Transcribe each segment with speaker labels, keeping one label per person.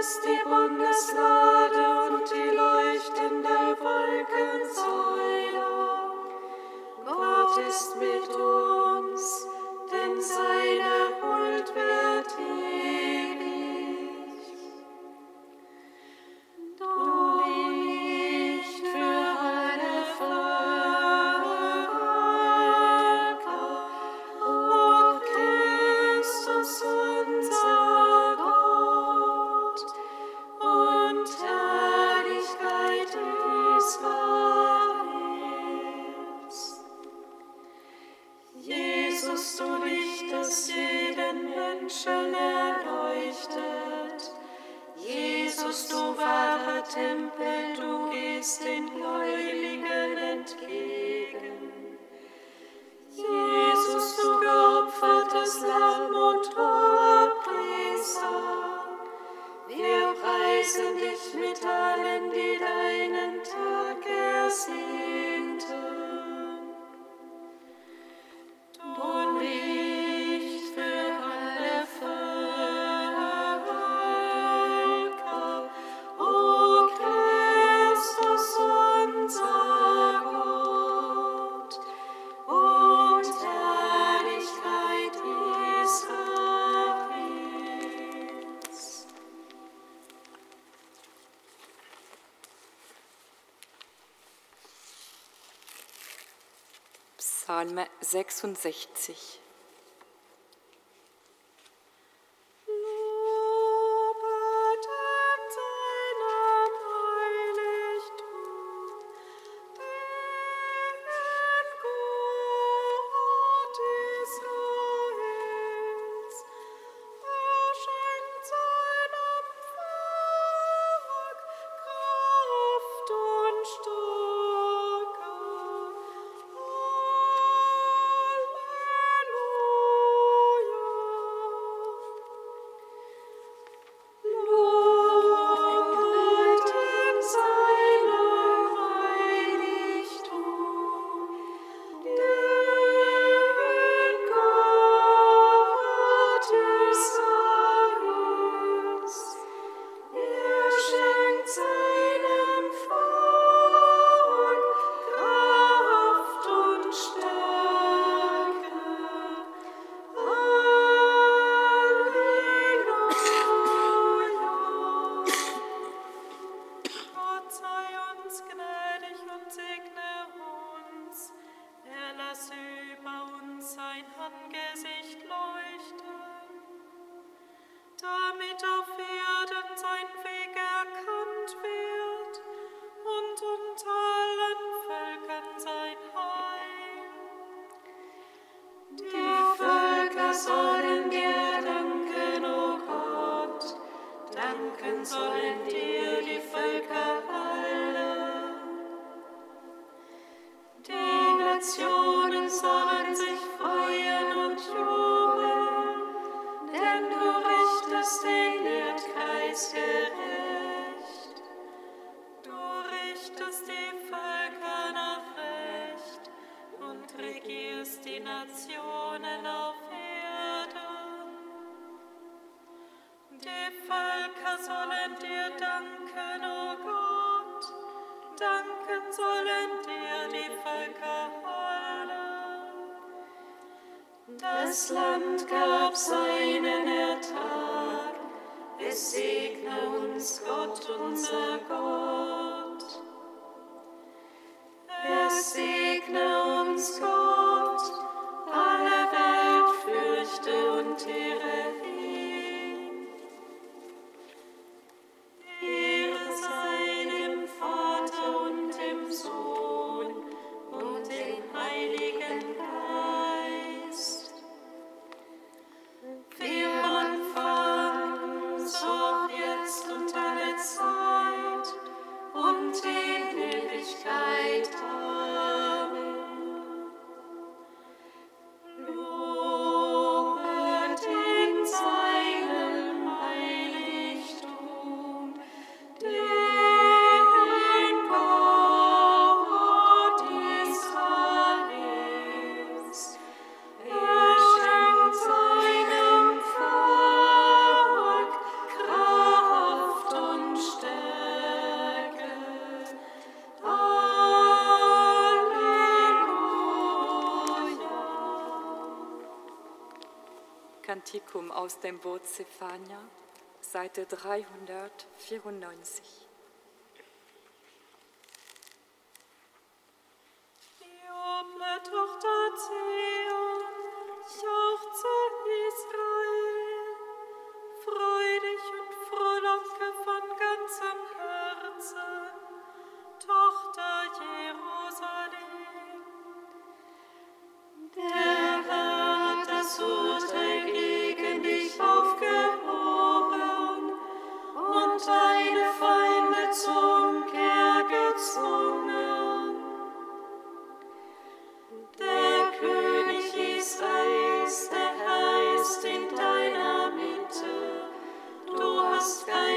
Speaker 1: ist die Bundeslade und die leuchtende Wolkensäule. Gott ist mit uns, denn sein Psalm 66.
Speaker 2: Das Land gab seinen Ertrag. Es segne uns Gott, unser Gott.
Speaker 1: Kantikum aus dem Boot Zephania, Seite 394.
Speaker 2: Joble Tochter Zion,
Speaker 1: Christ.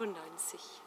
Speaker 1: 98.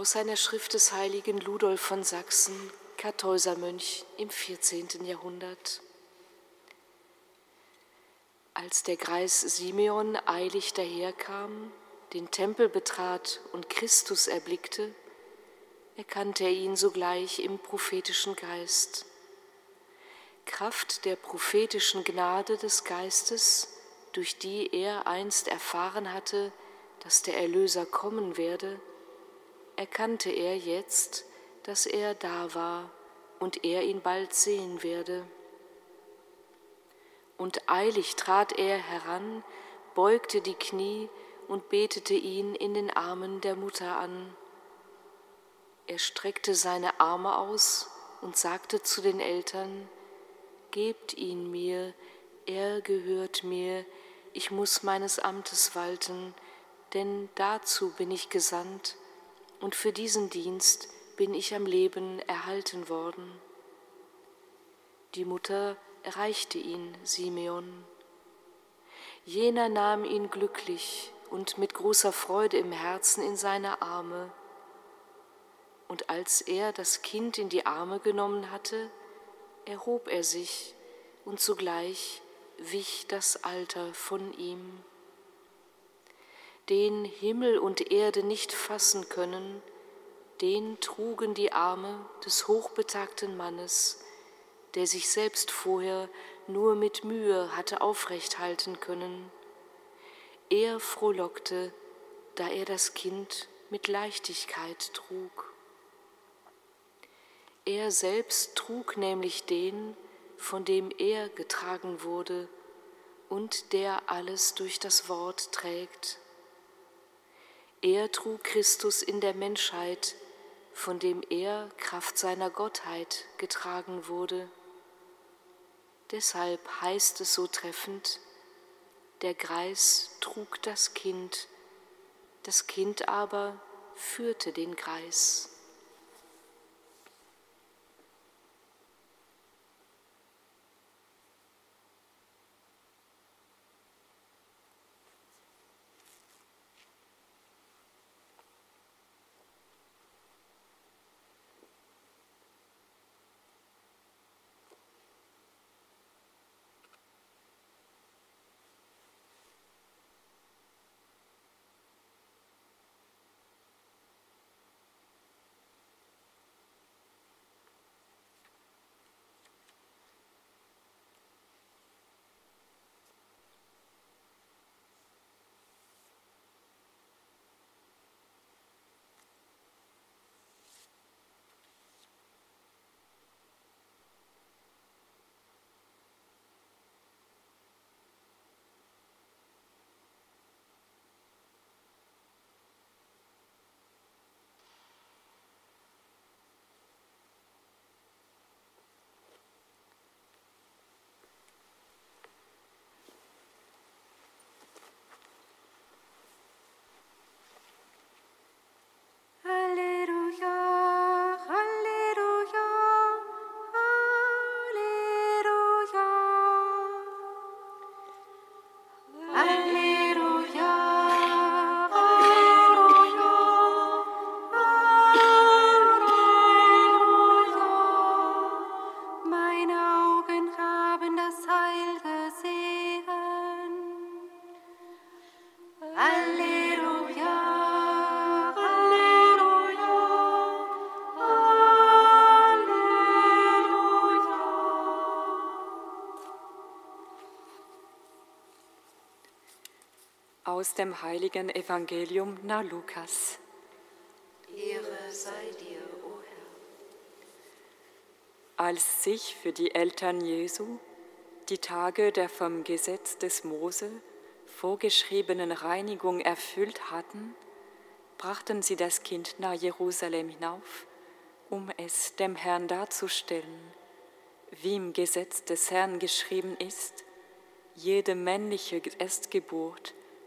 Speaker 2: Aus
Speaker 3: einer Schrift des heiligen Ludolf von Sachsen, Kartäusermönch im 14. Jahrhundert. Als der Greis Simeon eilig daherkam, den Tempel betrat und Christus erblickte, erkannte er ihn sogleich im prophetischen Geist. Kraft der prophetischen Gnade des Geistes, durch die er einst erfahren hatte, dass der Erlöser kommen werde, erkannte er jetzt, dass er da war und er ihn bald sehen werde. Und eilig trat er heran, beugte die Knie und betete ihn in den Armen der Mutter an. Er streckte seine Arme aus und sagte zu den Eltern, Gebt ihn mir, er gehört mir, ich muss meines Amtes walten, denn dazu bin ich gesandt, und für diesen Dienst bin ich am Leben erhalten worden. Die Mutter erreichte ihn, Simeon. Jener nahm ihn glücklich und mit großer Freude im Herzen in seine Arme. Und als er das Kind in die Arme genommen hatte, erhob er sich und zugleich wich das Alter von ihm. Den Himmel und Erde nicht fassen können, den trugen die Arme des hochbetagten Mannes, der sich selbst vorher nur mit Mühe hatte aufrecht halten können. Er frohlockte, da er das Kind mit Leichtigkeit trug. Er selbst trug nämlich den, von dem er getragen wurde und der alles durch das Wort trägt. Er trug Christus in der Menschheit, von dem er Kraft seiner Gottheit getragen wurde. Deshalb heißt es so treffend, der Greis trug das Kind, das Kind aber führte den Greis.
Speaker 2: Aus dem heiligen Evangelium nach Lukas.
Speaker 4: Ehre sei dir, o Herr.
Speaker 2: Als sich für die Eltern Jesu die Tage der vom Gesetz des Mose vorgeschriebenen Reinigung erfüllt hatten, brachten sie das Kind nach Jerusalem hinauf, um es dem Herrn darzustellen, wie im Gesetz des Herrn geschrieben ist, jede männliche Erstgeburt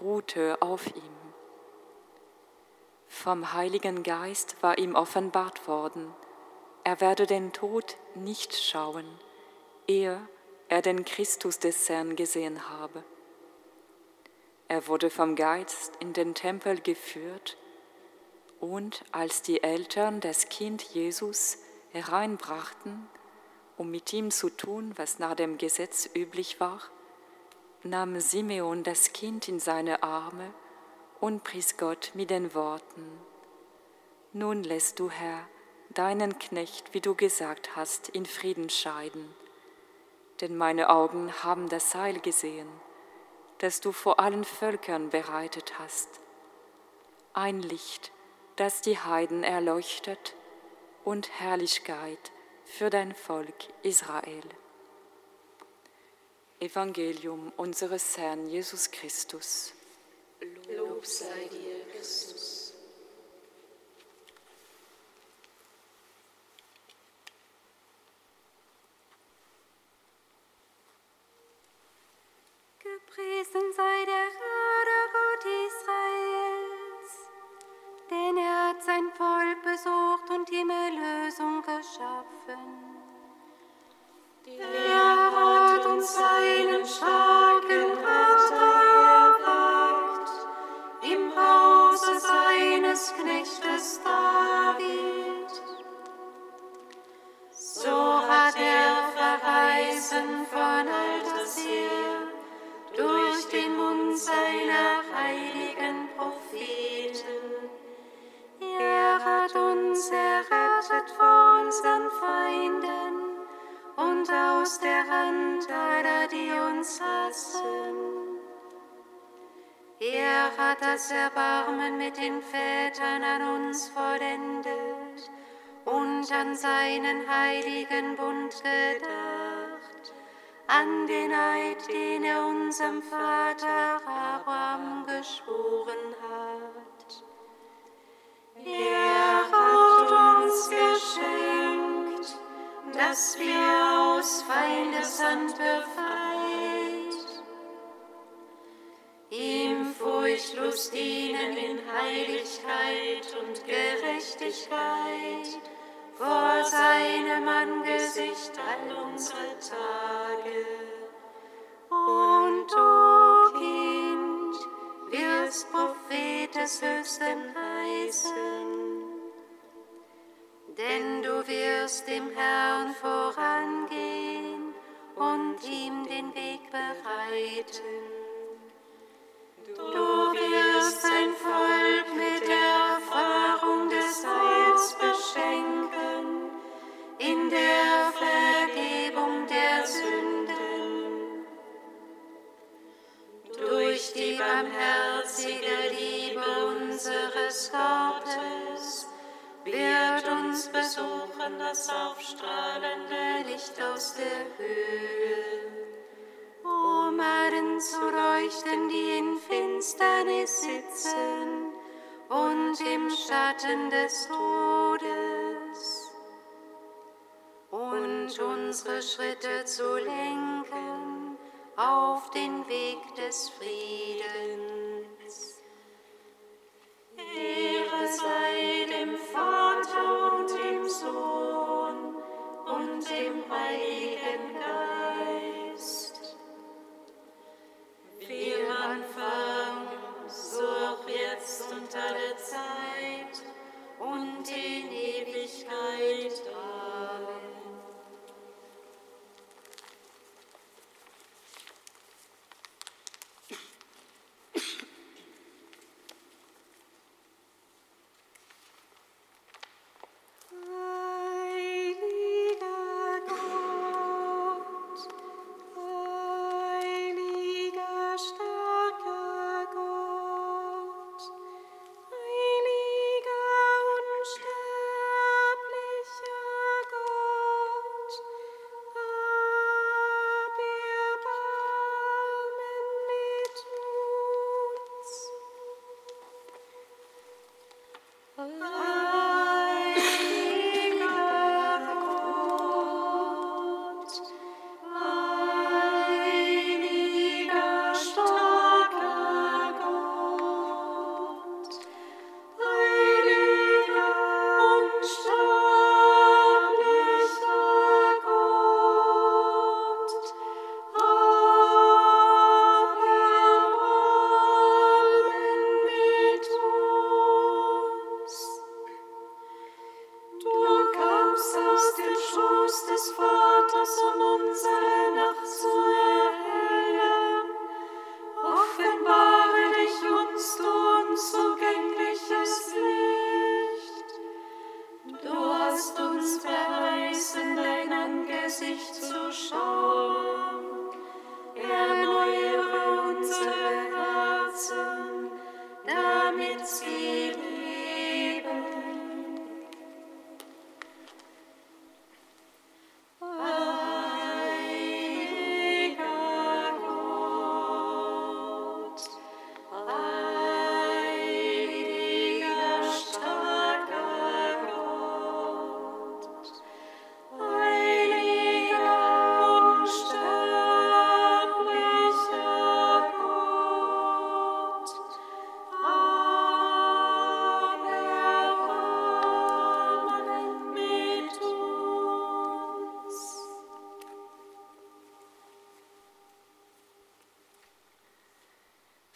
Speaker 2: ruhte auf ihm. Vom Heiligen Geist war ihm offenbart worden, er werde den Tod nicht schauen, ehe er den Christus des Herrn gesehen habe. Er wurde vom Geist in den Tempel geführt und als die Eltern das Kind Jesus hereinbrachten, um mit ihm zu tun, was nach dem Gesetz üblich war, nahm Simeon das Kind in seine Arme und pries Gott mit den Worten, Nun lässt du, Herr, deinen Knecht, wie du gesagt hast, in Frieden scheiden, denn meine Augen haben das Heil gesehen, das du vor allen Völkern bereitet hast, ein Licht, das die Heiden erleuchtet und Herrlichkeit für dein Volk Israel. Evangelium unseres Herrn Jesus Christus.
Speaker 3: Lob sei dir, Christus.
Speaker 4: Gepriesen sei der
Speaker 3: den
Speaker 4: Vätern an uns vollendet und an seinen heiligen Bund gedacht, an den Eid, den er unserem Vater Abraham geschworen hat.
Speaker 3: Er hat uns geschenkt, dass wir aus Feindeshand befreit, ihm furchtlos dienen in Heiligkeit und Gerechtigkeit vor seinem Angesicht all unsere Tage.
Speaker 4: Und du, Kind, wirst Prophet des Höchsten heißen, denn du wirst dem Herrn vorangehen und ihm den Weg bereiten. Schatten des Todes, und unsere Schritte zu lenken auf den Weg des Friedens.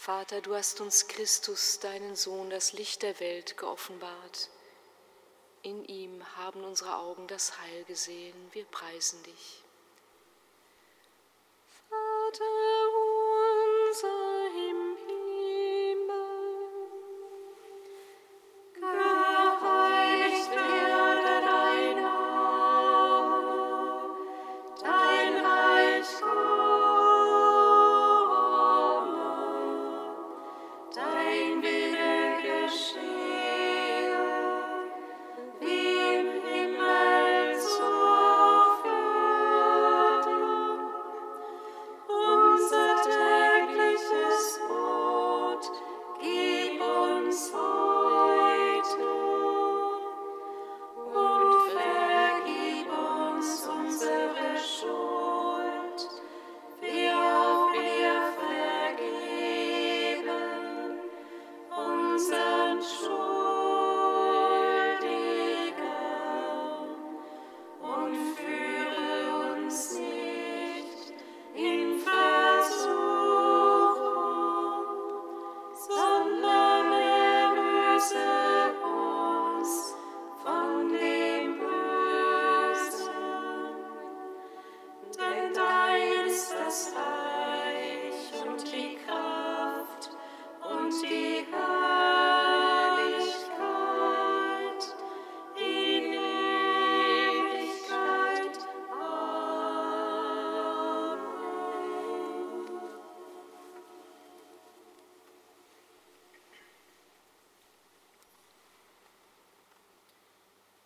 Speaker 3: Vater,
Speaker 1: du hast uns Christus, deinen Sohn, das Licht der Welt geoffenbart. In ihm haben unsere Augen das Heil gesehen. Wir preisen dich.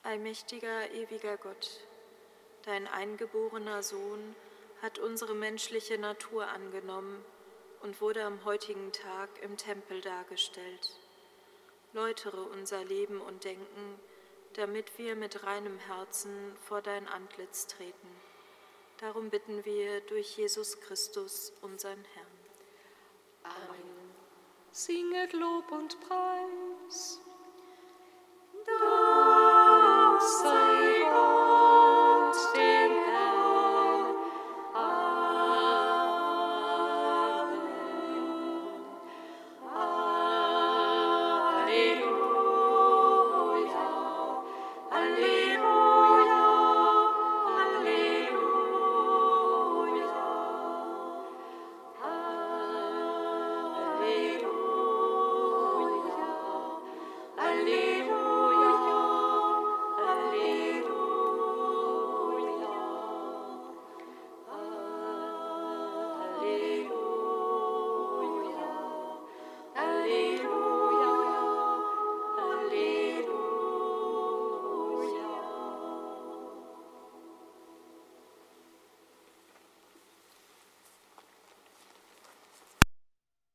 Speaker 5: Allmächtiger, ewiger Gott, dein eingeborener Sohn hat unsere menschliche Natur angenommen und wurde am heutigen Tag im Tempel dargestellt. Läutere unser Leben und Denken, damit wir mit reinem Herzen vor dein Antlitz treten. Darum bitten wir durch Jesus Christus, unseren Herrn.
Speaker 1: Amen. Singet Lob und Preis.